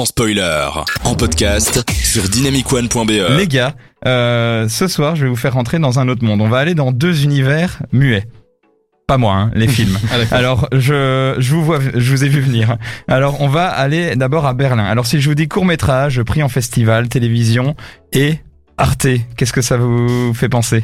sans spoiler. En podcast sur dynamicone.be. Les gars, euh, ce soir, je vais vous faire rentrer dans un autre monde. On va aller dans deux univers muets. Pas moi, hein, les films. Alors, je, je vous vois, je vous ai vu venir. Alors, on va aller d'abord à Berlin. Alors, si je vous dis court métrage, prix en festival, télévision et Arte, qu'est-ce que ça vous fait penser?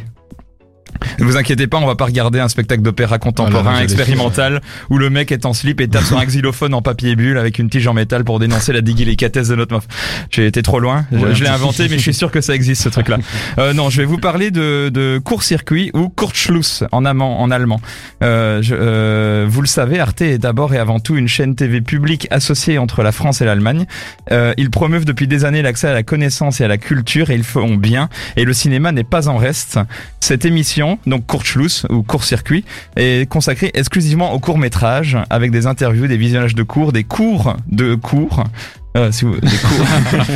Ne vous inquiétez pas, on va pas regarder un spectacle d'opéra contemporain Ah expérimental où le mec est en slip et tape sur un xylophone en papier bulle avec une tige en métal pour dénoncer la délicatesse de notre meuf. J'ai été trop loin, je, Ouais, je l'ai inventé mais je suis sûr que ça existe ce truc-là. Euh, non, je vais vous parler de, de court-circuit ou Kurzschluss en, amant, en allemand. Euh, je- euh, vous le savez, Arte est d'abord et avant tout une chaîne TV publique associée entre la France et l'Allemagne. Euh, ils promeuvent depuis des années l'accès à la connaissance et à la culture et ils font bien. Et le cinéma n'est pas en reste. Cette émission, donc Kurzschluss ou court-circuit, est consacrée exclusivement au court métrage avec des interviews, des visionnages de cours, des cours de cours. Euh, si vous, des cours.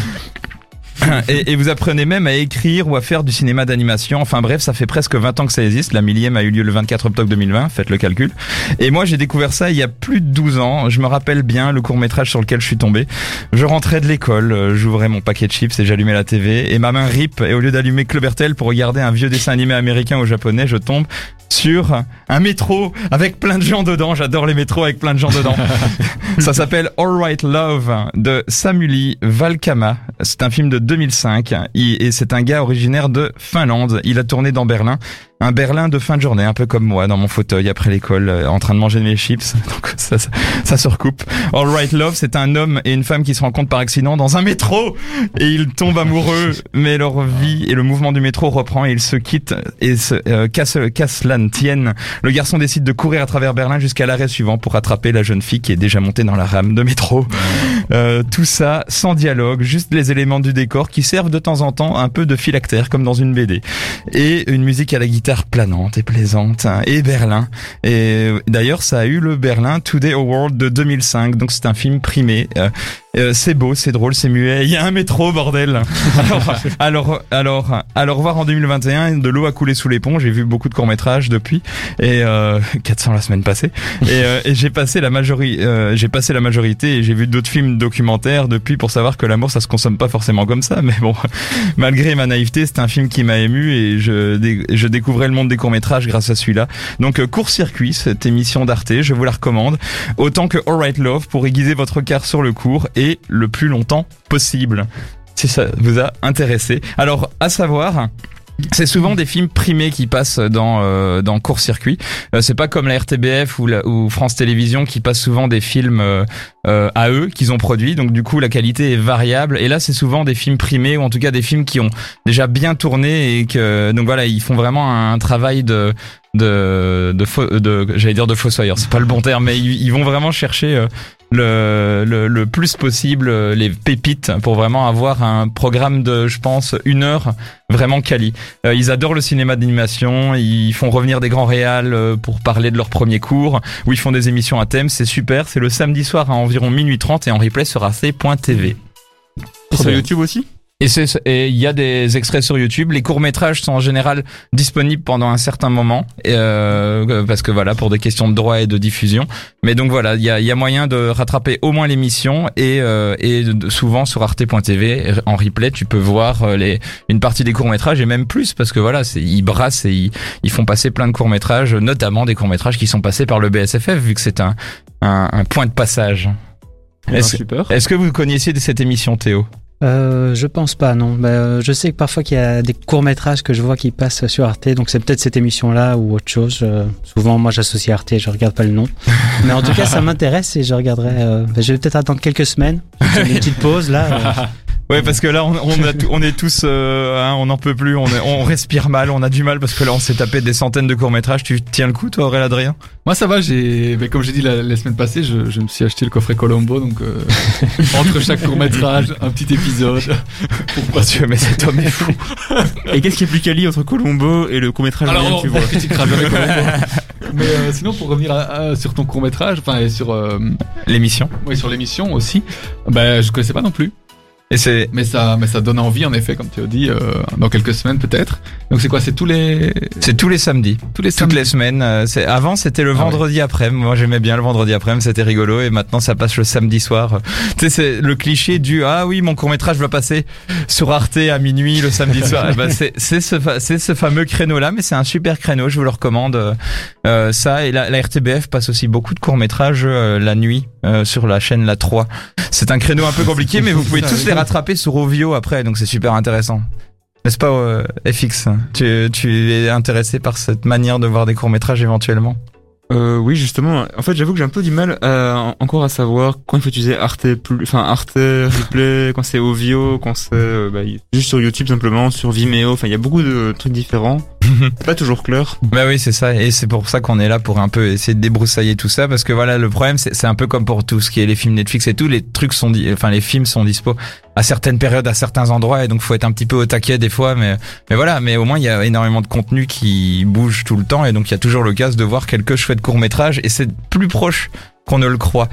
Et, vous apprenez même à écrire ou à faire du cinéma d'animation. Enfin bref, ça fait presque 20 ans que ça existe. La millième a eu lieu le 24 octobre 2020, faites le calcul. Et moi, j'ai découvert ça il y a plus de 12 ans. Je me rappelle bien le court métrage sur lequel je suis tombé. Je rentrais de l'école, euh, j'ouvrais mon paquet de chips et j'allumais la TV. Et ma main rip, et au lieu d'allumer Club RTL pour regarder un vieux dessin animé américain ou japonais, je tombe sur un métro avec plein de gens dedans. J'adore les métros avec plein de gens dedans. Ça s'appelle All Right Love de Samuli Valkama. C'est un film de 2005 Il- et c'est un gars originaire de Finlande. Il a tourné dans Berlin. Un Berlin de fin de journée, un peu comme moi, dans mon fauteuil après l'école, euh, en train de manger mes chips. Donc ça, ça, ça se recoupe. All Right Love, c'est un homme et une femme qui se rencontrent par accident dans un métro et ils tombent amoureux. Mais leur vie et le mouvement du métro reprend et ils se quittent et se euh, cassent, cassent la tienne. Le garçon décide de courir à travers Berlin jusqu'à l'arrêt suivant pour attraper la jeune fille qui est déjà montée dans la rame de métro. Euh, tout ça sans dialogue, juste les éléments du décor qui servent de temps en temps un peu de phylactère comme dans une BD. Et une musique à la guitare planante et plaisante. hein, et Berlin. Et d'ailleurs, ça a eu le Berlin Today Award de 2005. Donc c'est un film primé. Euh, c'est beau, c'est drôle, c'est muet. Il y a un métro, bordel. Alors, alors, alors, alors revoir en 2021. De l'eau a coulé sous les ponts. J'ai vu beaucoup de courts métrages depuis et euh, 400 la semaine passée. Et, euh, et j'ai passé la majorité, euh, j'ai passé la majorité et j'ai vu d'autres films documentaires depuis pour savoir que l'amour ça se consomme pas forcément comme ça. Mais bon, malgré ma naïveté, c'est un film qui m'a ému et je, dé- je découvrais le monde des courts métrages grâce à celui-là. Donc euh, court circuit, cette émission d'Arte, je vous la recommande autant que All Right Love pour aiguiser votre regard sur le cours et le plus longtemps possible. Si ça vous a intéressé. Alors, à savoir, c'est souvent des films primés qui passent dans euh, dans court circuit. Euh, c'est pas comme la RTBF ou, la, ou France Télévisions qui passent souvent des films euh, euh, à eux qu'ils ont produits. Donc du coup la qualité est variable. Et là c'est souvent des films primés ou en tout cas des films qui ont déjà bien tourné et que donc voilà ils font vraiment un, travail de de de, de j'allais dire de fossoyeur. C'est pas le bon terme mais ils, ils vont vraiment chercher euh, le, le, le plus possible euh, les pépites pour vraiment avoir un programme de, je pense, une heure vraiment quali. Euh, ils adorent le cinéma d'animation, ils font revenir des grands réals euh, pour parler de leur premier cours, ou ils font des émissions à thème, c'est super. C'est le samedi soir à environ minuit 30 et en replay sur ac.tv. Sur. YouTube aussi? Et c'est et il y a des extraits sur YouTube. Les courts métrages sont en général disponibles pendant un certain moment, euh, parce que voilà pour des questions de droit et de diffusion. Mais donc voilà, il y a, y a moyen de rattraper au moins l'émission et euh, et souvent sur arte.tv en replay tu peux voir euh, les une partie des courts métrages et même plus parce que voilà c'est ils brassent et ils, ils font passer plein de courts métrages, notamment des courts métrages qui sont passés par le BSFF vu que c'est un, un un point de passage. Eh ben, Est-ce est-ce que vous connaissiez cette émission Théo? Euh, je pense pas, non. Bah, euh, je sais que parfois qu'il y a des courts métrages que je vois qui passent sur Arte, donc c'est peut-être cette émission-là ou autre chose. Euh, souvent, moi, j'associe Arte, je regarde pas le nom. Mais en tout cas, ça m'intéresse et je regarderai. euh, bah, je vais peut-être attendre quelques semaines, une petite pause là. Ouais, parce que là, on, on, a on est tous, euh, hein, on n'en peut plus, on, est- on respire mal, on a du mal parce que là, on s'est tapé des centaines de courts métrages. Tu tiens le coup, toi, Aurélien Adrien? Moi ça va, j'ai, mais comme j'ai dit la, la semaine passée, je, je me suis acheté le coffret Colombo, donc euh, entre chaque court métrage, un petit épisode. Pour passer. Dieu, mais cet homme est fou. Et qu'est-ce qui est plus quali entre Colombo et le court-métrage Alors moyen on, que tu vois? Mais euh, sinon pour revenir à- à- sur ton court métrage, enfin et sur, euh, L'émission. ouais, sur l'émission aussi, bah je connaissais pas non plus. Et c'est Mais ça, mais ça donne envie, en effet, comme tu as dit, euh, dans quelques semaines peut-être. Donc c'est quoi? C'est tous les, c'est tous les samedis. tous les Toutes samedis les semaines. euh, C'est avant c'était le Ah vendredi après. Moi j'aimais bien le vendredi après, c'était rigolo. Et maintenant ça passe le samedi soir. Tu sais c'est le cliché du ah oui mon court métrage va passer sur Arte à minuit le samedi soir. Eh ben, c'est c'est ce c'est ce fameux créneau là, mais c'est un super créneau. Je vous le recommande. euh, euh, ça et la, la RTBF passe aussi beaucoup de courts métrages la nuit euh, sur la chaîne la 3. C'est un créneau un peu compliqué, mais vous pouvez tous les rattraper sur Ovio après, donc c'est super intéressant. N'est-ce pas euh, FX tu, tu es intéressé par cette manière de voir des courts-métrages éventuellement? Euh, oui, justement. En fait, j'avoue que j'ai un peu du mal encore à savoir quand il faut utiliser Arte, enfin Arte Replay, quand c'est Ovio, quand c'est bah, juste sur YouTube simplement, sur Vimeo. Enfin, il y a beaucoup de trucs différents. Pas toujours clair. Bah oui, c'est ça, et c'est pour ça qu'on est là pour un peu essayer de débroussailler tout ça, parce que voilà, le problème, c'est un peu comme pour tout ce qui est les films Netflix et tout, les trucs sont, enfin les films sont dispo à certaines périodes, à certains endroits, et donc faut être un petit peu au taquet des fois, mais voilà, mais au moins il y a énormément de contenu qui bouge tout le temps, et donc il y a toujours l'occasion de voir quelques chouettes courts métrages, et c'est plus proche qu'on ne le croit.